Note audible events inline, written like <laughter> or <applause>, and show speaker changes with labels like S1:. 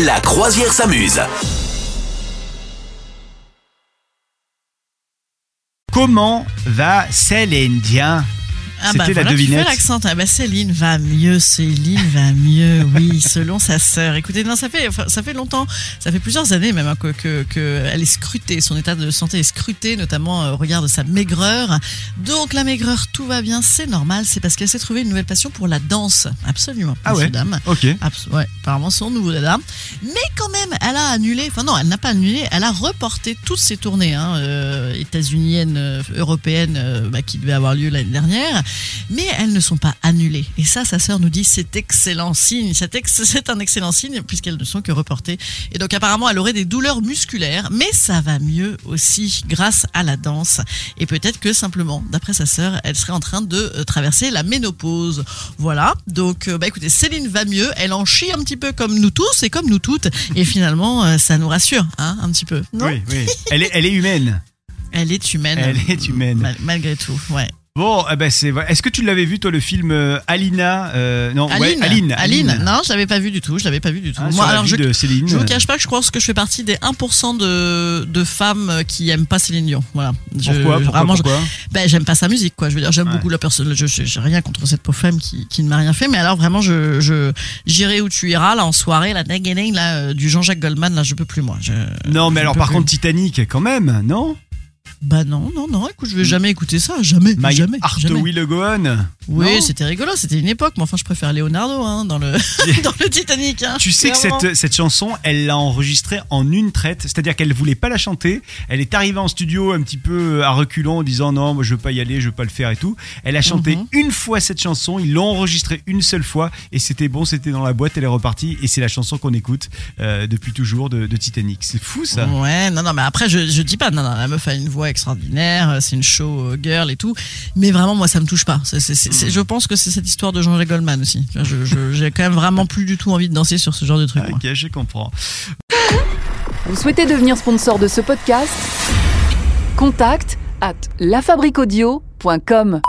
S1: La croisière s'amuse.
S2: Comment va Céline Dion?
S3: Ah
S2: C'était
S3: bah
S2: la
S3: voilà, tu
S2: devinette.
S3: fais l'accent. Ah bah Céline va mieux, Céline va mieux, oui, selon sa sœur. Écoutez, non, ça fait, enfin, ça fait longtemps, ça fait plusieurs années même hein, que, que, que elle est scrutée, son état de santé est scruté, notamment euh, au regard de sa maigreur. Donc la maigreur, tout va bien, c'est normal, c'est parce qu'elle s'est trouvée une nouvelle passion pour la danse, absolument.
S2: Ah ouais.
S3: dame.
S2: Ok.
S3: Abs- ouais, apparemment son nouveau dada. Mais quand même, elle a annulé, enfin non, elle n'a pas annulé, elle a reporté toutes ses tournées hein, euh, états-uniennes, euh, européennes, euh, bah, qui devaient avoir lieu l'année dernière. Mais elles ne sont pas annulées. Et ça, sa sœur nous dit, c'est excellent signe. C'est ex- <laughs> c'est un excellent signe puisqu'elles ne sont que reportées. Et donc apparemment, elle aurait des douleurs musculaires, mais ça va mieux aussi grâce à la danse. Et peut-être que simplement, d'après sa sœur, elle serait en train de euh, traverser la ménopause. Voilà. Donc, euh, bah écoutez, Céline va mieux. Elle en chie un petit peu comme nous tous et comme nous toutes. Et finalement, euh, ça nous rassure, hein, un petit peu. Non
S2: Oui, oui. Elle est, elle est humaine.
S3: Elle est humaine.
S2: Elle est humaine.
S3: Mal- malgré tout, ouais.
S2: Bon, eh ben c'est. Est-ce que tu l'avais vu toi le film euh, Alina euh, Non, ouais,
S3: Aline,
S2: Aline.
S3: Aline. Non, je l'avais pas vu du tout. Je l'avais pas vu du tout.
S2: Hein,
S3: Moi, alors je,
S2: de Céline.
S3: je vous cache pas que je pense que je fais partie des 1% de, de femmes qui aiment pas Céline Dion. Voilà. Je-
S2: Pourquoi Pourquoi,
S3: vraiment, je-
S2: pourquoi?
S3: Ben, j'aime pas sa musique, quoi. Je veux dire, j'aime
S2: Ouais.
S3: beaucoup la personne. Je, j'ai rien contre cette pauvre femme qui, qui ne m'a rien fait, mais alors vraiment, je, je, j'irai où tu iras, là, en soirée, la ding là, euh, du Jean-Jacques Goldman, là, je peux plus, moi. Je-
S2: Non, mais alors par
S3: plus.
S2: contre Titanic, quand même, non?
S3: Bah non, non, non, écoute, je vais jamais écouter ça, jamais,
S2: My
S3: jamais,
S2: Heart
S3: jamais.
S2: Will Go On.
S3: Oui, c'était rigolo, c'était une époque, mais enfin, je préfère Leonardo, hein, dans le, <laughs> <laughs> dans le Titanic, hein.
S2: Tu sais que cette, cette chanson, elle l'a enregistrée en une traite, c'est-à-dire qu'elle voulait pas la chanter. Elle est arrivée en studio un petit peu à reculons en disant non, moi je veux pas y aller, je veux pas le faire et tout. Elle a chanté
S3: Mhm.
S2: une fois cette chanson, ils l'ont enregistrée une seule fois et c'était bon, c'était dans la boîte, elle est repartie et c'est la chanson qu'on écoute euh, depuis toujours de, de Titanic. C'est fou ça.
S3: Ouais, non, non, mais après, je, je dis pas, non, non, la meuf a une voix extraordinaire, euh, c'est une show euh, girl et tout, mais vraiment, moi, ça me touche pas. C'est, c'est, c'est- c'est- je pense que c'est cette histoire de Jean-Jacques Goldman aussi. J'ai quand même vraiment plus du tout envie de danser sur ce genre de truc. moi.
S2: Ok, je comprends.
S4: Vous souhaitez devenir sponsor de ce podcast? Contact à lafabriquaudio.com.